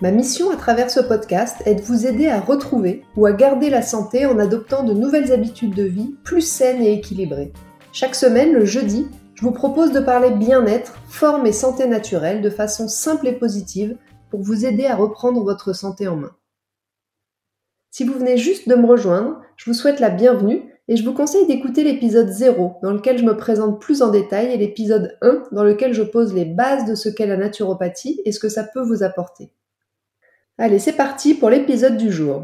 Ma mission à travers ce podcast est de vous aider à retrouver ou à garder la santé en adoptant de nouvelles habitudes de vie plus saines et équilibrées. Chaque semaine, le jeudi, je vous propose de parler bien-être, forme et santé naturelle de façon simple et positive pour vous aider à reprendre votre santé en main. Si vous venez juste de me rejoindre, je vous souhaite la bienvenue et je vous conseille d'écouter l'épisode 0 dans lequel je me présente plus en détail et l'épisode 1 dans lequel je pose les bases de ce qu'est la naturopathie et ce que ça peut vous apporter. Allez, c'est parti pour l'épisode du jour.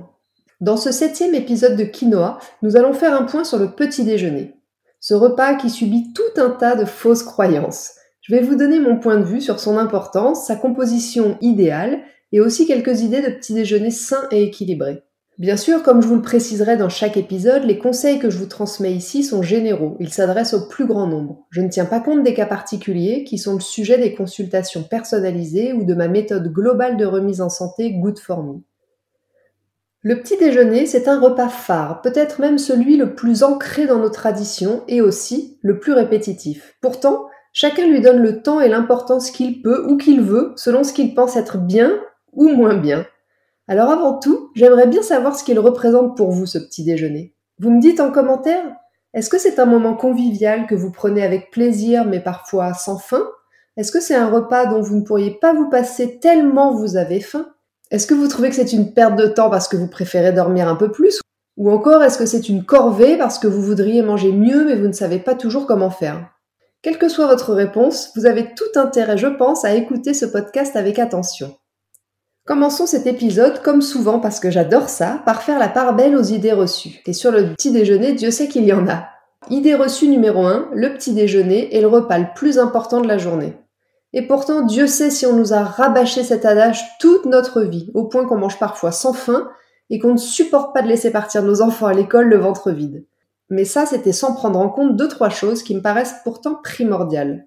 Dans ce septième épisode de Quinoa, nous allons faire un point sur le petit déjeuner. Ce repas qui subit tout un tas de fausses croyances. Je vais vous donner mon point de vue sur son importance, sa composition idéale et aussi quelques idées de petit déjeuner sain et équilibré. Bien sûr, comme je vous le préciserai dans chaque épisode, les conseils que je vous transmets ici sont généraux, ils s'adressent au plus grand nombre. Je ne tiens pas compte des cas particuliers qui sont le sujet des consultations personnalisées ou de ma méthode globale de remise en santé Good for Me. Le petit déjeuner, c'est un repas phare, peut-être même celui le plus ancré dans nos traditions et aussi le plus répétitif. Pourtant, chacun lui donne le temps et l'importance qu'il peut ou qu'il veut selon ce qu'il pense être bien ou moins bien. Alors avant tout, j'aimerais bien savoir ce qu'il représente pour vous ce petit déjeuner. Vous me dites en commentaire Est-ce que c'est un moment convivial que vous prenez avec plaisir mais parfois sans faim Est-ce que c'est un repas dont vous ne pourriez pas vous passer tellement vous avez faim? Est-ce que vous trouvez que c'est une perte de temps parce que vous préférez dormir un peu plus? Ou encore est-ce que c'est une corvée parce que vous voudriez manger mieux mais vous ne savez pas toujours comment faire? Quelle que soit votre réponse, vous avez tout intérêt, je pense, à écouter ce podcast avec attention. Commençons cet épisode, comme souvent parce que j'adore ça, par faire la part belle aux idées reçues. Et sur le petit déjeuner, Dieu sait qu'il y en a. Idée reçue numéro 1, le petit déjeuner est le repas le plus important de la journée. Et pourtant, Dieu sait si on nous a rabâché cet adage toute notre vie, au point qu'on mange parfois sans faim et qu'on ne supporte pas de laisser partir nos enfants à l'école le ventre vide. Mais ça, c'était sans prendre en compte deux, trois choses qui me paraissent pourtant primordiales.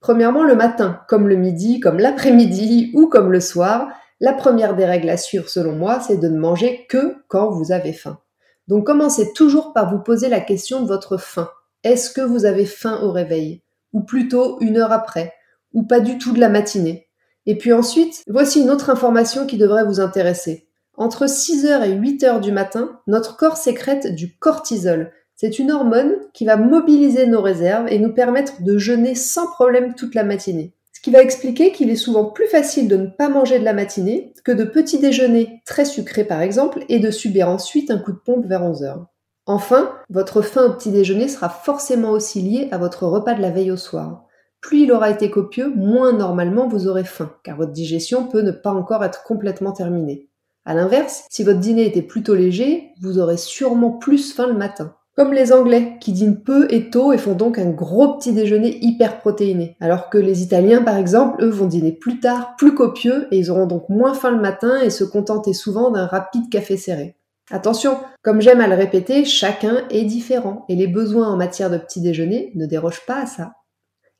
Premièrement, le matin, comme le midi, comme l'après-midi ou comme le soir, la première des règles à suivre selon moi, c'est de ne manger que quand vous avez faim. Donc commencez toujours par vous poser la question de votre faim. Est-ce que vous avez faim au réveil? Ou plutôt une heure après? Ou pas du tout de la matinée? Et puis ensuite, voici une autre information qui devrait vous intéresser. Entre 6h et 8h du matin, notre corps sécrète du cortisol. C'est une hormone qui va mobiliser nos réserves et nous permettre de jeûner sans problème toute la matinée qui va expliquer qu'il est souvent plus facile de ne pas manger de la matinée que de petit déjeuner très sucré par exemple et de subir ensuite un coup de pompe vers 11 heures. Enfin, votre faim au petit déjeuner sera forcément aussi liée à votre repas de la veille au soir. Plus il aura été copieux, moins normalement vous aurez faim, car votre digestion peut ne pas encore être complètement terminée. A l'inverse, si votre dîner était plutôt léger, vous aurez sûrement plus faim le matin. Comme les Anglais, qui dînent peu et tôt et font donc un gros petit déjeuner hyper protéiné. Alors que les Italiens, par exemple, eux vont dîner plus tard, plus copieux, et ils auront donc moins faim le matin et se contenter souvent d'un rapide café serré. Attention, comme j'aime à le répéter, chacun est différent, et les besoins en matière de petit déjeuner ne dérogent pas à ça.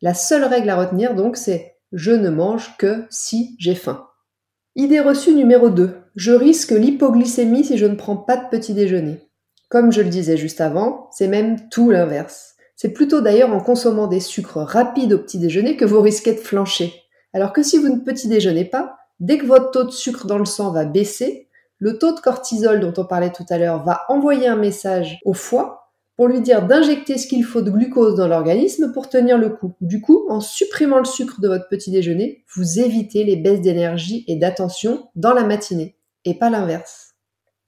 La seule règle à retenir donc, c'est je ne mange que si j'ai faim. Idée reçue numéro 2. Je risque l'hypoglycémie si je ne prends pas de petit déjeuner. Comme je le disais juste avant, c'est même tout l'inverse. C'est plutôt d'ailleurs en consommant des sucres rapides au petit déjeuner que vous risquez de flancher. Alors que si vous ne petit déjeunez pas, dès que votre taux de sucre dans le sang va baisser, le taux de cortisol dont on parlait tout à l'heure va envoyer un message au foie pour lui dire d'injecter ce qu'il faut de glucose dans l'organisme pour tenir le coup. Du coup, en supprimant le sucre de votre petit déjeuner, vous évitez les baisses d'énergie et d'attention dans la matinée, et pas l'inverse.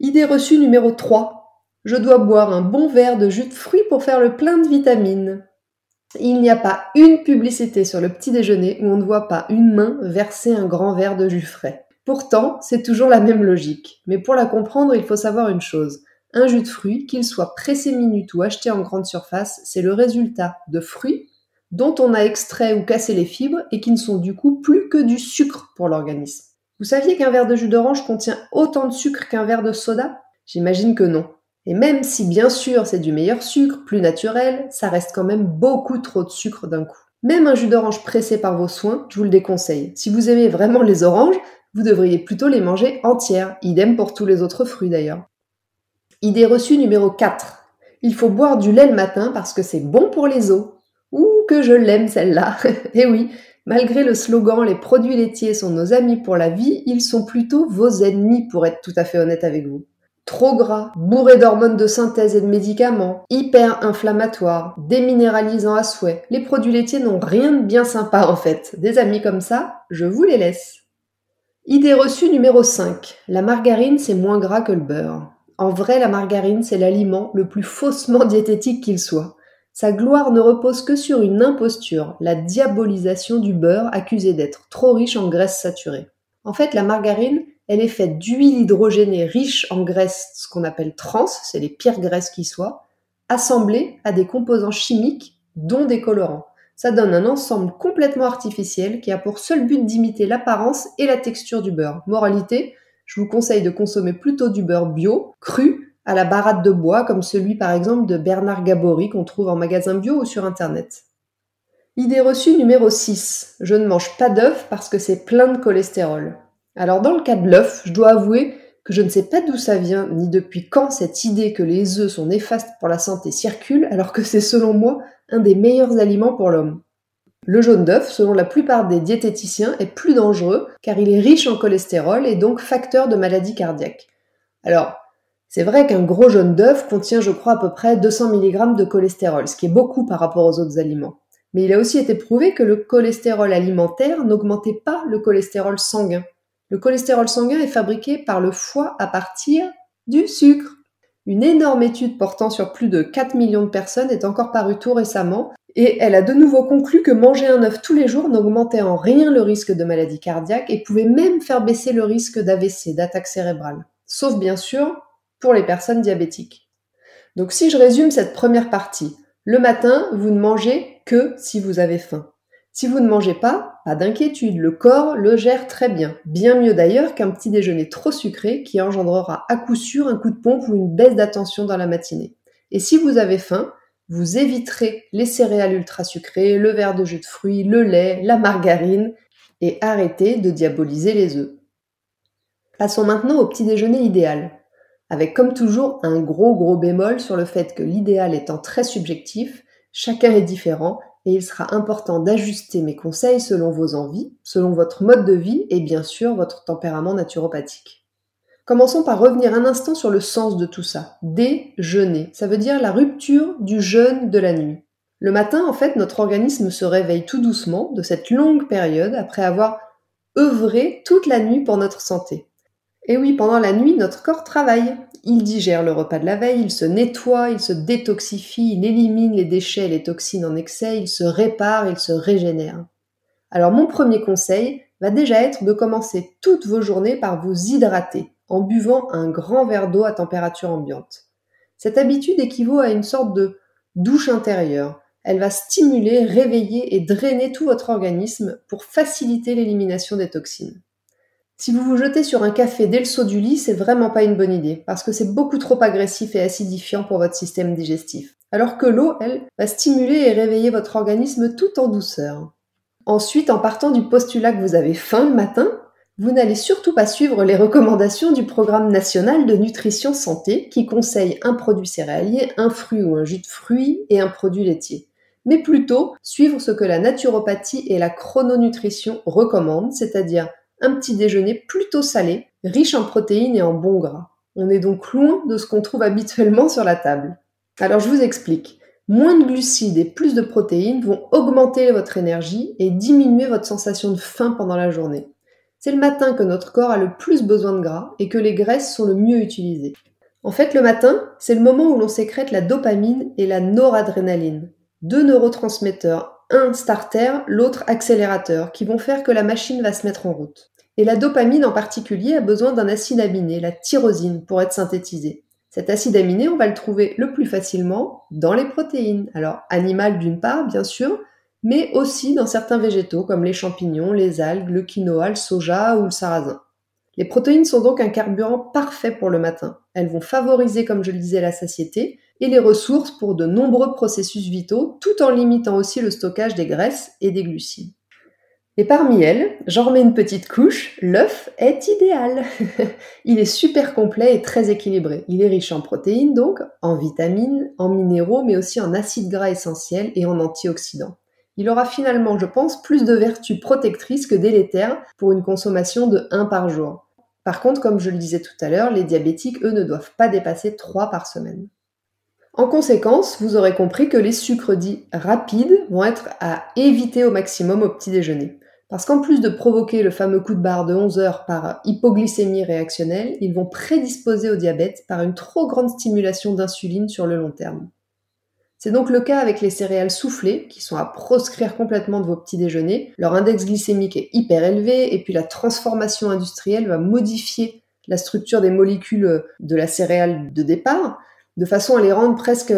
Idée reçue numéro 3, je dois boire un bon verre de jus de fruits pour faire le plein de vitamines. Il n'y a pas une publicité sur le petit déjeuner où on ne voit pas une main verser un grand verre de jus frais. Pourtant, c'est toujours la même logique. Mais pour la comprendre, il faut savoir une chose. Un jus de fruits, qu'il soit pressé minute ou acheté en grande surface, c'est le résultat de fruits dont on a extrait ou cassé les fibres et qui ne sont du coup plus que du sucre pour l'organisme. Vous saviez qu'un verre de jus d'orange contient autant de sucre qu'un verre de soda? J'imagine que non. Et même si bien sûr c'est du meilleur sucre, plus naturel, ça reste quand même beaucoup trop de sucre d'un coup. Même un jus d'orange pressé par vos soins, je vous le déconseille. Si vous aimez vraiment les oranges, vous devriez plutôt les manger entières, idem pour tous les autres fruits d'ailleurs. Idée reçue numéro 4. Il faut boire du lait le matin parce que c'est bon pour les os. Ouh, que je l'aime celle-là. Eh oui, malgré le slogan Les produits laitiers sont nos amis pour la vie, ils sont plutôt vos ennemis pour être tout à fait honnête avec vous. Trop gras, bourré d'hormones de synthèse et de médicaments, hyper inflammatoires, déminéralisants à souhait. Les produits laitiers n'ont rien de bien sympa en fait. Des amis comme ça, je vous les laisse. Idée reçue numéro 5. La margarine, c'est moins gras que le beurre. En vrai, la margarine, c'est l'aliment le plus faussement diététique qu'il soit. Sa gloire ne repose que sur une imposture, la diabolisation du beurre accusé d'être trop riche en graisses saturées. En fait, la margarine, elle est faite d'huile hydrogénée riche en graisses, ce qu'on appelle trans, c'est les pires graisses qui soient, assemblées à des composants chimiques, dont des colorants. Ça donne un ensemble complètement artificiel qui a pour seul but d'imiter l'apparence et la texture du beurre. Moralité, je vous conseille de consommer plutôt du beurre bio, cru, à la baratte de bois, comme celui par exemple de Bernard Gabory qu'on trouve en magasin bio ou sur internet. Idée reçue numéro 6. Je ne mange pas d'œufs parce que c'est plein de cholestérol. Alors dans le cas de l'œuf, je dois avouer que je ne sais pas d'où ça vient, ni depuis quand cette idée que les œufs sont néfastes pour la santé circule, alors que c'est selon moi un des meilleurs aliments pour l'homme. Le jaune d'œuf, selon la plupart des diététiciens, est plus dangereux car il est riche en cholestérol et donc facteur de maladies cardiaques. Alors, c'est vrai qu'un gros jaune d'œuf contient, je crois, à peu près 200 mg de cholestérol, ce qui est beaucoup par rapport aux autres aliments. Mais il a aussi été prouvé que le cholestérol alimentaire n'augmentait pas le cholestérol sanguin. Le cholestérol sanguin est fabriqué par le foie à partir du sucre. Une énorme étude portant sur plus de 4 millions de personnes est encore parue tout récemment et elle a de nouveau conclu que manger un œuf tous les jours n'augmentait en rien le risque de maladie cardiaque et pouvait même faire baisser le risque d'AVC, d'attaque cérébrale. Sauf bien sûr pour les personnes diabétiques. Donc si je résume cette première partie, le matin, vous ne mangez que si vous avez faim. Si vous ne mangez pas, pas d'inquiétude, le corps le gère très bien. Bien mieux d'ailleurs qu'un petit déjeuner trop sucré qui engendrera à coup sûr un coup de pompe ou une baisse d'attention dans la matinée. Et si vous avez faim, vous éviterez les céréales ultra sucrées, le verre de jus de fruits, le lait, la margarine et arrêtez de diaboliser les œufs. Passons maintenant au petit déjeuner idéal avec comme toujours un gros gros bémol sur le fait que l'idéal étant très subjectif, chacun est différent et il sera important d'ajuster mes conseils selon vos envies, selon votre mode de vie et bien sûr votre tempérament naturopathique. Commençons par revenir un instant sur le sens de tout ça. Déjeuner, ça veut dire la rupture du jeûne de la nuit. Le matin, en fait, notre organisme se réveille tout doucement de cette longue période après avoir œuvré toute la nuit pour notre santé. Et oui, pendant la nuit, notre corps travaille. Il digère le repas de la veille, il se nettoie, il se détoxifie, il élimine les déchets et les toxines en excès, il se répare, il se régénère. Alors mon premier conseil va déjà être de commencer toutes vos journées par vous hydrater en buvant un grand verre d'eau à température ambiante. Cette habitude équivaut à une sorte de douche intérieure. Elle va stimuler, réveiller et drainer tout votre organisme pour faciliter l'élimination des toxines. Si vous vous jetez sur un café dès le saut du lit, c'est vraiment pas une bonne idée, parce que c'est beaucoup trop agressif et acidifiant pour votre système digestif. Alors que l'eau, elle, va stimuler et réveiller votre organisme tout en douceur. Ensuite, en partant du postulat que vous avez faim le matin, vous n'allez surtout pas suivre les recommandations du Programme national de nutrition santé qui conseille un produit céréalier, un fruit ou un jus de fruits et un produit laitier. Mais plutôt suivre ce que la naturopathie et la chrononutrition recommandent, c'est-à-dire un petit déjeuner plutôt salé, riche en protéines et en bons gras. On est donc loin de ce qu'on trouve habituellement sur la table. Alors je vous explique. Moins de glucides et plus de protéines vont augmenter votre énergie et diminuer votre sensation de faim pendant la journée. C'est le matin que notre corps a le plus besoin de gras et que les graisses sont le mieux utilisées. En fait, le matin, c'est le moment où l'on sécrète la dopamine et la noradrénaline, deux neurotransmetteurs un starter, l'autre accélérateur, qui vont faire que la machine va se mettre en route. Et la dopamine en particulier a besoin d'un acide aminé, la tyrosine, pour être synthétisé. Cet acide aminé, on va le trouver le plus facilement dans les protéines. Alors, animales d'une part, bien sûr, mais aussi dans certains végétaux comme les champignons, les algues, le quinoa, le soja ou le sarrasin. Les protéines sont donc un carburant parfait pour le matin. Elles vont favoriser, comme je le disais, la satiété et les ressources pour de nombreux processus vitaux, tout en limitant aussi le stockage des graisses et des glucides. Et parmi elles, j'en remets une petite couche, l'œuf est idéal. il est super complet et très équilibré. Il est riche en protéines donc, en vitamines, en minéraux, mais aussi en acides gras essentiels et en antioxydants. Il aura finalement, je pense, plus de vertus protectrices que délétères pour une consommation de 1 par jour. Par contre, comme je le disais tout à l'heure, les diabétiques, eux, ne doivent pas dépasser 3 par semaine. En conséquence, vous aurez compris que les sucres dits rapides vont être à éviter au maximum au petit déjeuner. Parce qu'en plus de provoquer le fameux coup de barre de 11 heures par hypoglycémie réactionnelle, ils vont prédisposer au diabète par une trop grande stimulation d'insuline sur le long terme. C'est donc le cas avec les céréales soufflées, qui sont à proscrire complètement de vos petits déjeuners. Leur index glycémique est hyper élevé, et puis la transformation industrielle va modifier la structure des molécules de la céréale de départ, de façon à les rendre presque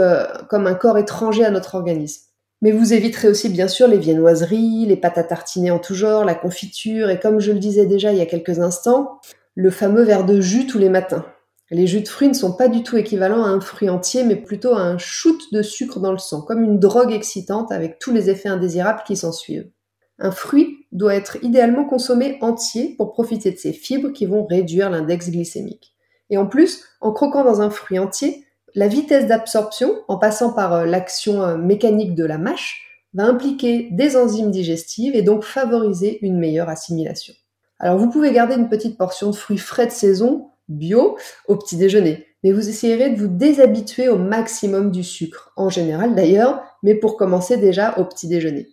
comme un corps étranger à notre organisme. Mais vous éviterez aussi bien sûr les viennoiseries, les pâtes à tartiner en tout genre, la confiture et comme je le disais déjà il y a quelques instants, le fameux verre de jus tous les matins. Les jus de fruits ne sont pas du tout équivalents à un fruit entier, mais plutôt à un shoot de sucre dans le sang, comme une drogue excitante avec tous les effets indésirables qui s'en suivent. Un fruit doit être idéalement consommé entier pour profiter de ses fibres qui vont réduire l'index glycémique. Et en plus, en croquant dans un fruit entier, la vitesse d'absorption, en passant par euh, l'action euh, mécanique de la mâche, va impliquer des enzymes digestives et donc favoriser une meilleure assimilation. Alors vous pouvez garder une petite portion de fruits frais de saison, bio, au petit déjeuner, mais vous essayerez de vous déshabituer au maximum du sucre, en général d'ailleurs, mais pour commencer déjà au petit déjeuner.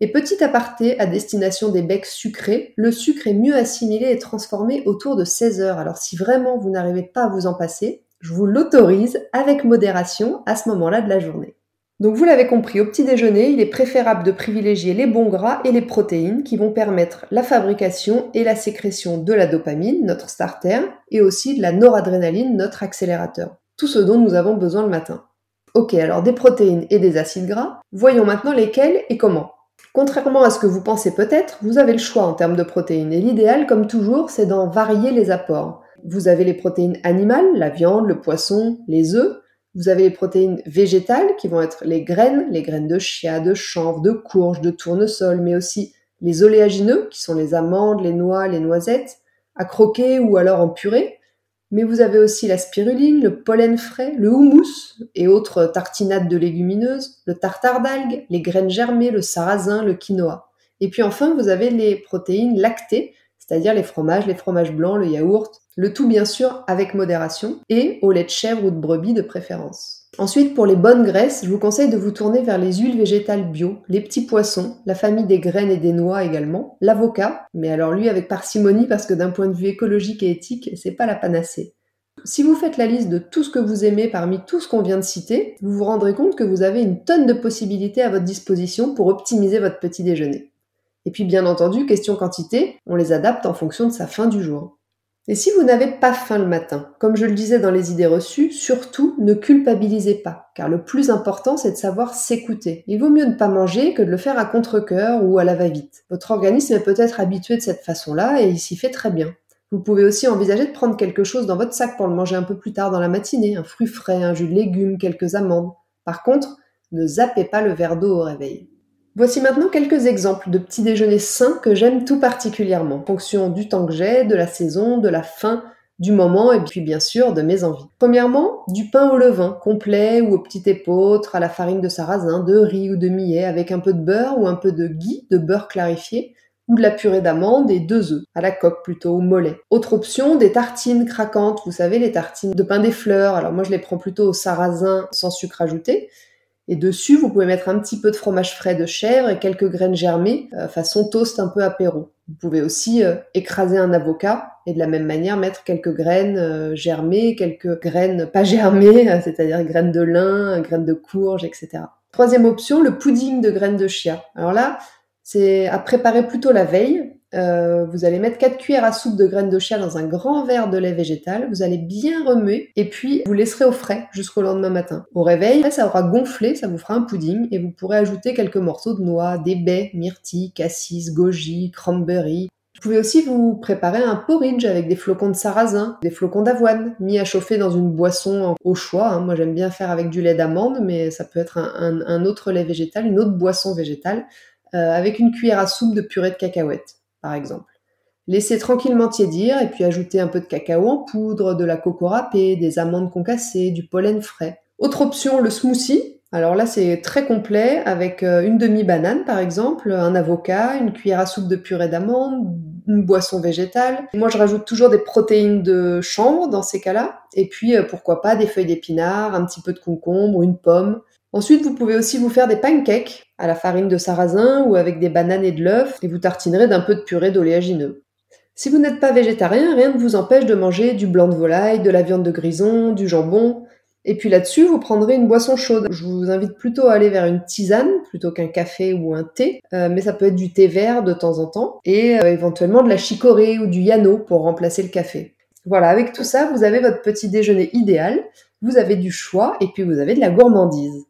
Et petit aparté à destination des becs sucrés, le sucre est mieux assimilé et transformé autour de 16 heures. Alors si vraiment vous n'arrivez pas à vous en passer, je vous l'autorise avec modération à ce moment-là de la journée. Donc vous l'avez compris, au petit déjeuner, il est préférable de privilégier les bons gras et les protéines qui vont permettre la fabrication et la sécrétion de la dopamine, notre starter, et aussi de la noradrénaline, notre accélérateur. Tout ce dont nous avons besoin le matin. Ok, alors des protéines et des acides gras, voyons maintenant lesquels et comment. Contrairement à ce que vous pensez peut-être, vous avez le choix en termes de protéines et l'idéal, comme toujours, c'est d'en varier les apports. Vous avez les protéines animales, la viande, le poisson, les œufs. Vous avez les protéines végétales qui vont être les graines, les graines de chia, de chanvre, de courge, de tournesol, mais aussi les oléagineux qui sont les amandes, les noix, les noisettes, à croquer ou alors en purée. Mais vous avez aussi la spiruline, le pollen frais, le houmous et autres tartinades de légumineuses, le tartare d'algues, les graines germées, le sarrasin, le quinoa. Et puis enfin, vous avez les protéines lactées, c'est-à-dire les fromages, les fromages blancs, le yaourt, le tout bien sûr avec modération et au lait de chèvre ou de brebis de préférence. Ensuite, pour les bonnes graisses, je vous conseille de vous tourner vers les huiles végétales bio, les petits poissons, la famille des graines et des noix également, l'avocat, mais alors lui avec parcimonie parce que d'un point de vue écologique et éthique, c'est pas la panacée. Si vous faites la liste de tout ce que vous aimez parmi tout ce qu'on vient de citer, vous vous rendrez compte que vous avez une tonne de possibilités à votre disposition pour optimiser votre petit déjeuner. Et puis bien entendu, question quantité, on les adapte en fonction de sa fin du jour. Et si vous n'avez pas faim le matin, comme je le disais dans les idées reçues, surtout ne culpabilisez pas, car le plus important c'est de savoir s'écouter. Il vaut mieux ne pas manger que de le faire à contre-coeur ou à la va-vite. Votre organisme est peut-être habitué de cette façon-là et il s'y fait très bien. Vous pouvez aussi envisager de prendre quelque chose dans votre sac pour le manger un peu plus tard dans la matinée, un fruit frais, un jus de légumes, quelques amandes. Par contre, ne zappez pas le verre d'eau au réveil. Voici maintenant quelques exemples de petits déjeuners sains que j'aime tout particulièrement, en fonction du temps que j'ai, de la saison, de la faim, du moment et puis bien sûr de mes envies. Premièrement, du pain au levain, complet ou au petit épeautre, à la farine de sarrasin, de riz ou de millet, avec un peu de beurre ou un peu de ghee, de beurre clarifié, ou de la purée d'amande et deux œufs, à la coque plutôt, au mollet. Autre option, des tartines craquantes, vous savez, les tartines de pain des fleurs. Alors moi je les prends plutôt au sarrasin sans sucre ajouté. Et dessus, vous pouvez mettre un petit peu de fromage frais de chèvre et quelques graines germées, euh, façon toast un peu apéro. Vous pouvez aussi euh, écraser un avocat et de la même manière mettre quelques graines euh, germées, quelques graines pas germées, c'est-à-dire graines de lin, graines de courge, etc. Troisième option, le pudding de graines de chia. Alors là, c'est à préparer plutôt la veille. Euh, vous allez mettre 4 cuillères à soupe de graines de chia dans un grand verre de lait végétal. Vous allez bien remuer et puis vous laisserez au frais jusqu'au lendemain matin. Au réveil, ça aura gonflé, ça vous fera un pudding et vous pourrez ajouter quelques morceaux de noix, des baies, myrtilles, cassis, goji, cranberry. Vous pouvez aussi vous préparer un porridge avec des flocons de sarrasin, des flocons d'avoine, mis à chauffer dans une boisson au choix. Hein. Moi j'aime bien faire avec du lait d'amande, mais ça peut être un, autre lait végétal, une autre boisson végétale, euh, avec une cuillère à soupe de purée de cacahuètes, par exemple. Laissez tranquillement tiédir et puis ajoutez un peu de cacao en poudre, de la coco râpée, des amandes concassées, du pollen frais. Autre option, le smoothie. Alors là, c'est très complet avec euh, une demi-banane par exemple, un avocat, une cuillère à soupe de purée d'amande, une boisson végétale. Moi, je rajoute toujours des protéines de chanvre dans ces cas-là. Et puis, euh, pourquoi pas des feuilles d'épinard, un petit peu de concombre, une pomme. Ensuite, vous pouvez aussi vous faire des pancakes à la farine de sarrasin ou avec des bananes et de l'œuf et vous tartinerez d'un peu de purée d'oléagineux. Si vous n'êtes pas végétarien, rien ne vous empêche de manger du blanc de volaille, de la viande de grison, du jambon, et puis là-dessus, vous prendrez une boisson chaude. Je vous invite plutôt à aller vers une tisane plutôt qu'un café ou un thé, euh, mais ça peut être du thé vert de temps en temps, et euh, éventuellement de la chicorée ou du yano pour remplacer le café. Voilà, avec tout ça, vous avez votre petit déjeuner idéal, vous avez du choix, et puis vous avez de la gourmandise.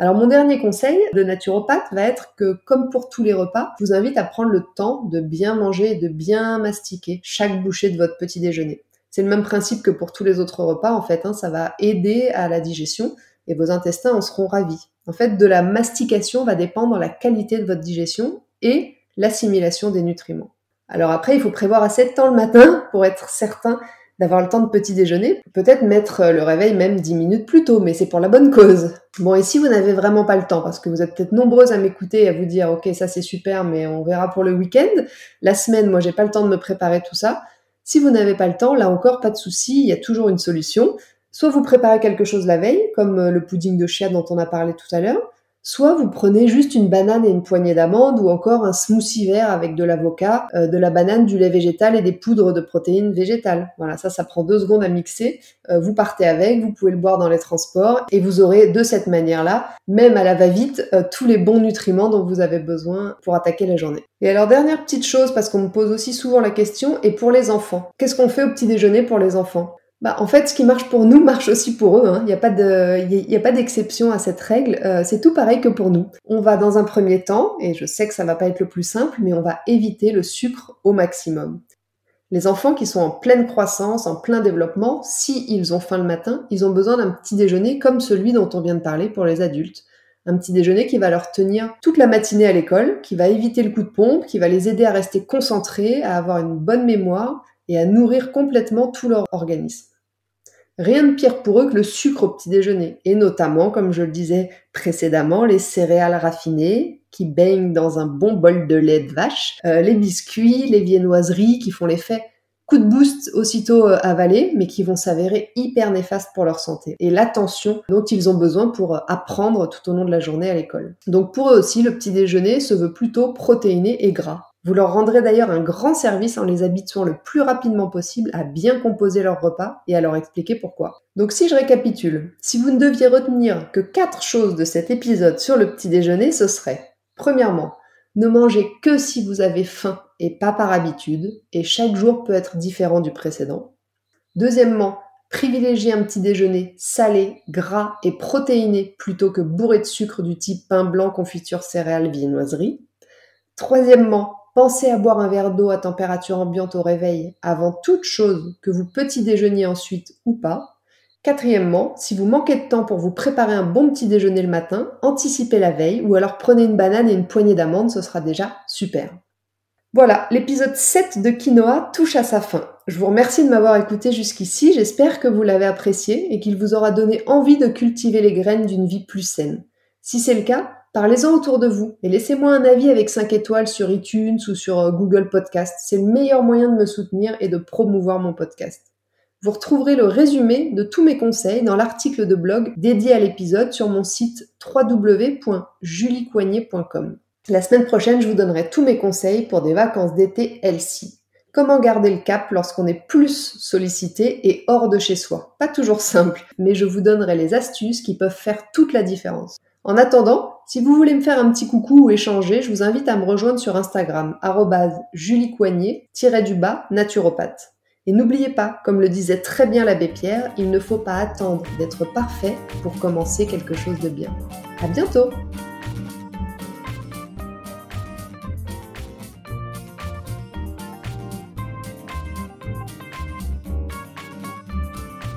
Alors mon dernier conseil de naturopathe va être que, comme pour tous les repas, je vous invite à prendre le temps de bien manger et de bien mastiquer chaque bouchée de votre petit déjeuner. C'est le même principe que pour tous les autres repas, en fait. Hein, ça va aider à la digestion et vos intestins en seront ravis. En fait, de la mastication va dépendre la qualité de votre digestion et l'assimilation des nutriments. Alors après, il faut prévoir assez de temps le matin pour être certain d'avoir le temps de petit déjeuner. Peut-être mettre le réveil même 10 minutes plus tôt, mais c'est pour la bonne cause. Bon, et si vous n'avez vraiment pas le temps, parce que vous êtes peut-être nombreuses à m'écouter et à vous dire, ok, ça c'est super, mais on verra pour le week-end. La semaine, moi, j'ai pas le temps de me préparer tout ça. Si vous n'avez pas le temps, là encore, pas de souci, il y a toujours une solution. Soit vous préparez quelque chose la veille, comme euh, le pudding de chia dont on a parlé tout à l'heure, soit vous prenez juste une banane et une poignée d'amandes ou encore un smoothie vert avec de l'avocat, euh, de la banane, du lait végétal et des poudres de protéines végétales. Voilà, ça, ça prend deux secondes à mixer. Euh, vous partez avec, vous pouvez le boire dans les transports et vous aurez de cette manière-là, même à la va-vite, euh, tous les bons nutriments dont vous avez besoin pour attaquer la journée. Et alors, dernière petite chose, parce qu'on me pose aussi souvent la question, et pour les enfants, qu'est-ce qu'on fait au petit déjeuner pour les enfants? Bah, en fait, ce qui marche pour nous marche aussi pour eux. Hein. Il n'y a pas de, d'exception à cette règle. Euh, c'est tout pareil que pour nous. On va dans un premier temps, et je sais que ça va pas être le plus simple, mais on va éviter le sucre au maximum. Les enfants qui sont en pleine croissance, en plein développement, si ont faim le matin, ils ont besoin d'un petit déjeuner comme celui dont on vient de parler pour les adultes. Un petit déjeuner qui va leur tenir toute la matinée à l'école, qui va éviter le coup de pompe, qui va les aider à rester concentrés, à avoir une bonne mémoire et à nourrir complètement tout leur organisme. Rien de pire pour eux que le sucre au petit déjeuner, et notamment, comme je le disais précédemment, les céréales raffinées qui baignent dans un bon bol de lait de vache, euh, les biscuits, les viennoiseries qui font l'effet coup de boost aussitôt euh, avalés, mais qui vont s'avérer hyper néfastes pour leur santé, et l'attention dont ils ont besoin pour euh, apprendre tout au long de la journée à l'école. Donc pour eux aussi, le petit déjeuner se veut plutôt protéiné et gras. Vous leur rendrez d'ailleurs un grand service en les habituant le plus rapidement possible à bien composer leur repas et à leur expliquer pourquoi. Donc si je récapitule, si vous ne deviez retenir que quatre choses de cet épisode sur le petit déjeuner, ce serait Premièrement, ne mangez que si vous avez faim et pas par habitude, et chaque jour peut être différent du précédent. Deuxièmement, privilégiez un petit déjeuner salé, gras et protéiné plutôt que bourré de sucre du type pain blanc, confiture, céréales, viennoiserie. Troisièmement, Pensez à boire un verre d'eau à température ambiante au réveil avant toute chose que vous petit déjeuniez ensuite ou pas. Quatrièmement, si vous manquez de temps pour vous préparer un bon petit déjeuner le matin, anticipez la veille ou alors prenez une banane et une poignée d'amandes, ce sera déjà super. Voilà, l'épisode 7 de Quinoa touche à sa fin. Je vous remercie de m'avoir écouté jusqu'ici, j'espère que vous l'avez apprécié et qu'il vous aura donné envie de cultiver les graines d'une vie plus saine. Si c'est le cas, Parlez-en autour de vous et laissez-moi un avis avec 5 étoiles sur iTunes ou sur euh, Google Podcast. C'est le meilleur moyen de me soutenir et de promouvoir mon podcast. Vous retrouverez le résumé de tous mes conseils dans l'article de blog dédié à l'épisode sur mon site www.juliecoignet.com. La semaine prochaine, je vous donnerai tous mes conseils pour des vacances d'été healthy. Comment garder le cap lorsqu'on est plus sollicité et hors de chez soi? Pas toujours simple, mais je vous donnerai les astuces qui peuvent faire toute la différence. En attendant, si vous voulez me faire un petit coucou ou échanger, je vous invite à me rejoindre sur Instagram, juliecoignet-du-bas naturopathe. Et n'oubliez pas, comme le disait très bien l'abbé Pierre, il ne faut pas attendre d'être parfait pour commencer quelque chose de bien. À bientôt!